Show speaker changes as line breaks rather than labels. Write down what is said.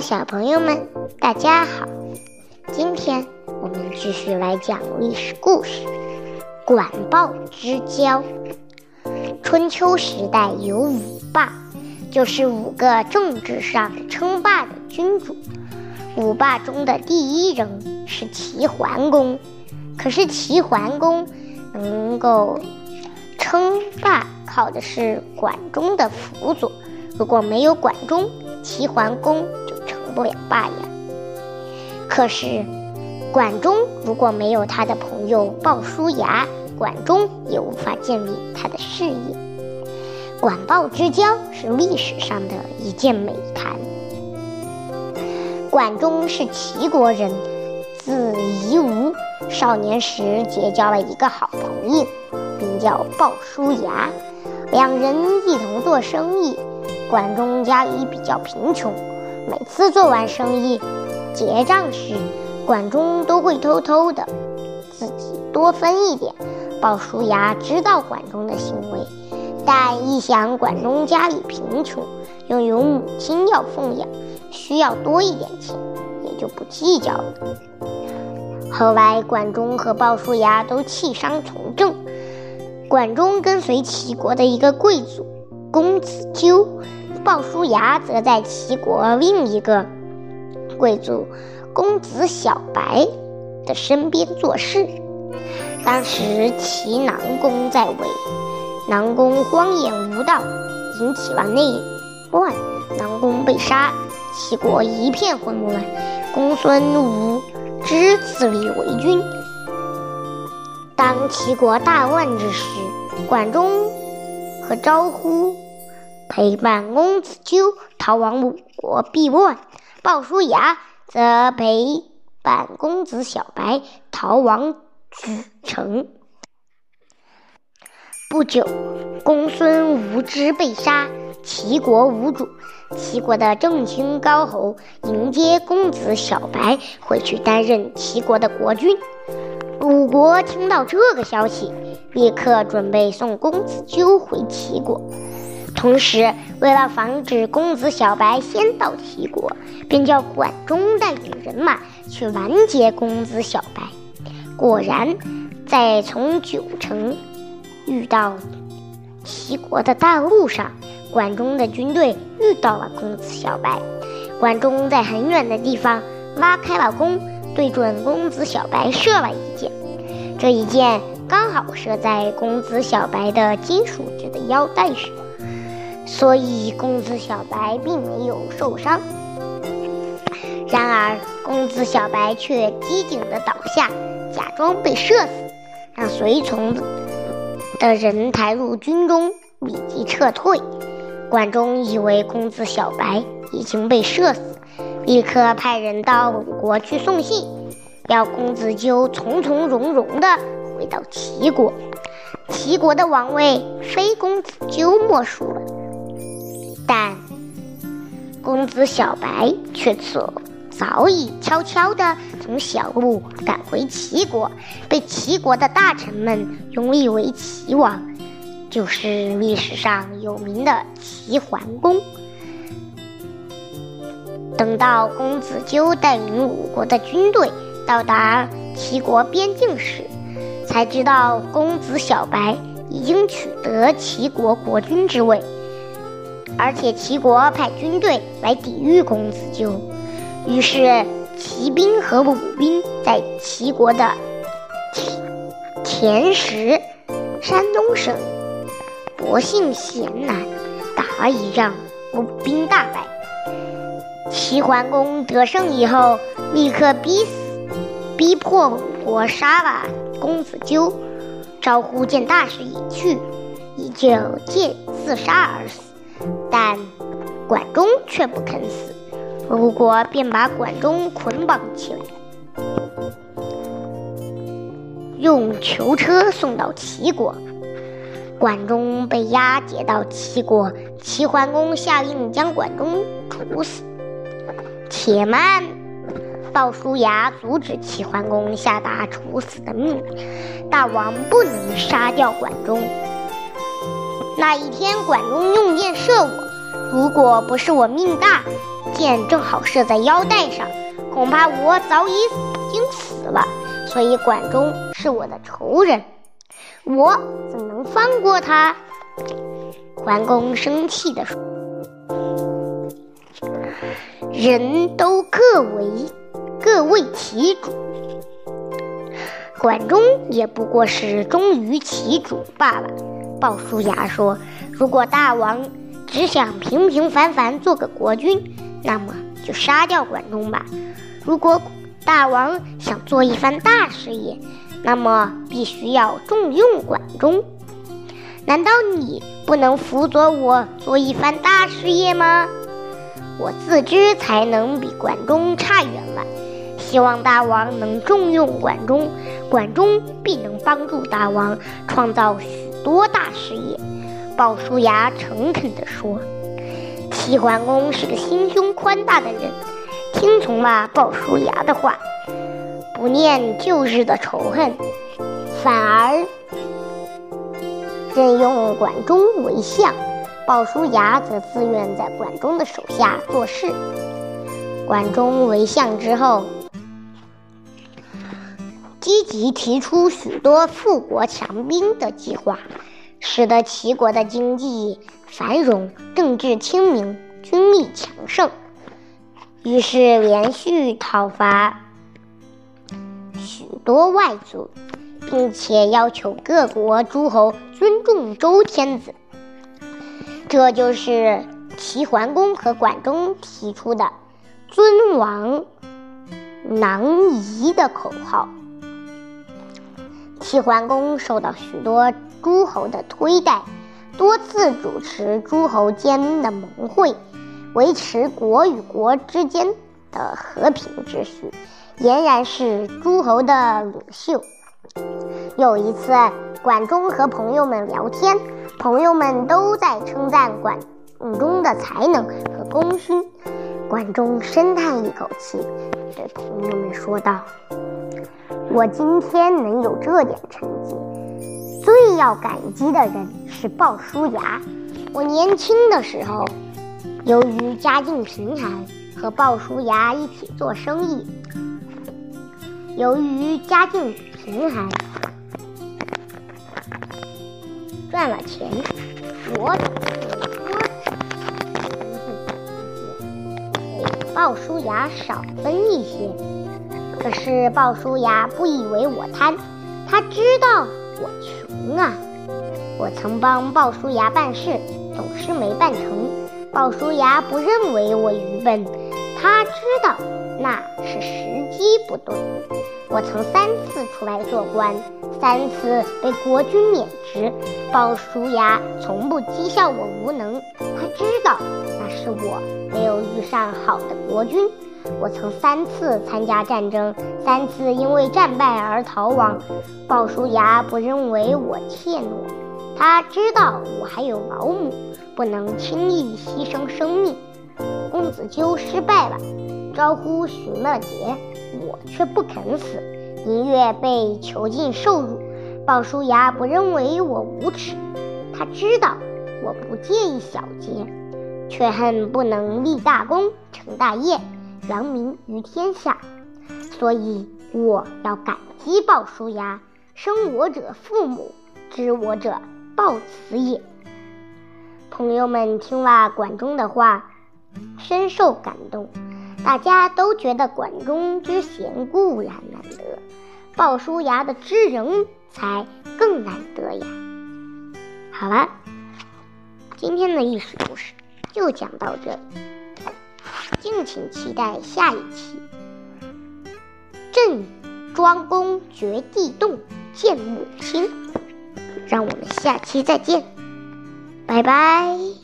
小朋友们，大家好！今天我们继续来讲历史故事——管鲍之交。春秋时代有五霸，就是五个政治上称霸的君主。五霸中的第一人是齐桓公，可是齐桓公能够称霸，靠的是管仲的辅佐。如果没有管仲，齐桓公不了霸呀。可是，管仲如果没有他的朋友鲍叔牙，管仲也无法建立他的事业。管鲍之交是历史上的一件美谈。管仲是齐国人，字夷吾，少年时结交了一个好朋友，名叫鲍叔牙，两人一同做生意。管仲家里比较贫穷，每次做完生意结账时，管仲都会偷偷的自己多分一点。鲍叔牙知道管仲的行为，但一想管仲家里贫穷，又有母亲要奉养，需要多一点钱，也就不计较了。后来，管仲和鲍叔牙都弃商从政，管仲跟随齐国的一个贵族公子纠。鲍叔牙则在齐国另一个贵族公子小白的身边做事。当时齐南公在位，南宫荒淫无道，引起了内乱，南宫被杀，齐国一片混乱。公孙无知自立为君。当齐国大乱之时，管仲和招呼。陪伴公子纠逃亡鲁国避乱，鲍叔牙则陪伴公子小白逃亡莒城。不久，公孙无知被杀，齐国无主。齐国的正卿高侯迎接公子小白回去担任齐国的国君。鲁国听到这个消息，立刻准备送公子纠回齐国。同时，为了防止公子小白先到齐国，便叫管仲带领人马去拦截公子小白。果然，在从九城遇到齐国的大路上，管仲的军队遇到了公子小白。管仲在很远的地方挖开了弓，对准公子小白射了一箭。这一箭刚好射在公子小白的金属制的腰带上。所以，公子小白并没有受伤。然而，公子小白却机警地倒下，假装被射死，让随从的人抬入军中，立即撤退。管仲以为公子小白已经被射死，立刻派人到鲁国去送信，要公子纠从从容容地回到齐国。齐国的王位非公子纠莫属了。但公子小白却早早已悄悄地从小路赶回齐国，被齐国的大臣们拥立为齐王，就是历史上有名的齐桓公。等到公子纠带领鲁国的军队到达齐国边境时，才知道公子小白已经取得齐国国君之位。而且齐国派军队来抵御公子纠，于是齐兵和鲁兵在齐国的田田石（山东省博信县南）打了一仗，鲁兵大败。齐桓公得胜以后，立刻逼死、逼迫鲁国杀了公子纠。招呼见大势已去，已就借自杀而死。但管仲却不肯死，吴国便把管仲捆绑起来，用囚车送到齐国。管仲被押解到齐国，齐桓公下令将管仲处死。且慢，鲍叔牙阻止齐桓公下达处死的命令，大王不能杀掉管仲。那一天，管仲用箭射我，如果不是我命大，箭正好射在腰带上，恐怕我早已已经死了。所以管仲是我的仇人，我怎能放过他？桓公生气地说：“人都各为各为其主，管仲也不过是忠于其主罢了。”鲍叔牙说：“如果大王只想平平凡凡做个国君，那么就杀掉管仲吧；如果大王想做一番大事业，那么必须要重用管仲。”难道你不能辅佐我做一番大事业吗？我自知才能比管仲差远了，希望大王能重用管仲，管仲必能帮助大王创造许多大事业。鲍叔牙诚恳地说：“齐桓公是个心胸宽大的人，听从了鲍叔牙的话，不念旧日的仇恨，反而……”任用管仲为相，鲍叔牙则自愿在管仲的手下做事。管仲为相之后，积极提出许多富国强兵的计划，使得齐国的经济繁荣、政治清明、军力强盛。于是连续讨伐许多外族。并且要求各国诸侯尊重周天子，这就是齐桓公和管仲提出的“尊王攘夷”的口号。齐桓公受到许多诸侯的推戴，多次主持诸侯间的盟会，维持国与国之间的和平秩序，俨然是诸侯的领袖。有一次，管仲和朋友们聊天，朋友们都在称赞管仲的才能和功勋。管仲深叹一口气，对朋友们说道：“我今天能有这点成绩，最要感激的人是鲍叔牙。我年轻的时候，由于家境贫寒，和鲍叔牙一起做生意。由于家境贫寒。”赚了钱，我多给鲍叔牙少分一些。可是鲍叔牙不以为我贪，他知道我穷啊。我曾帮鲍叔牙办事，总是没办成。鲍叔牙不认为我愚笨，他知道那是时机不对。我曾三次出来做官，三次被国君免职。鲍叔牙从不讥笑我无能，他知道那是我没有遇上好的国君。我曾三次参加战争，三次因为战败而逃亡。鲍叔牙不认为我怯懦，他知道我还有老母，不能轻易牺牲生命。公子纠失败了，招呼荀乐杰，我却不肯死，宁愿被囚禁受辱。鲍叔牙不认为我无耻，他知道我不介意小节，却恨不能立大功成大业，扬名于天下。所以我要感激鲍叔牙，生我者父母，知我者鲍子也。朋友们听了管仲的话，深受感动，大家都觉得管仲之贤固然难得，鲍叔牙的知人。才更难得呀！好了，今天的历史故事就讲到这里，敬请期待下一期。郑庄公掘地洞见母亲，让我们下期再见，拜拜。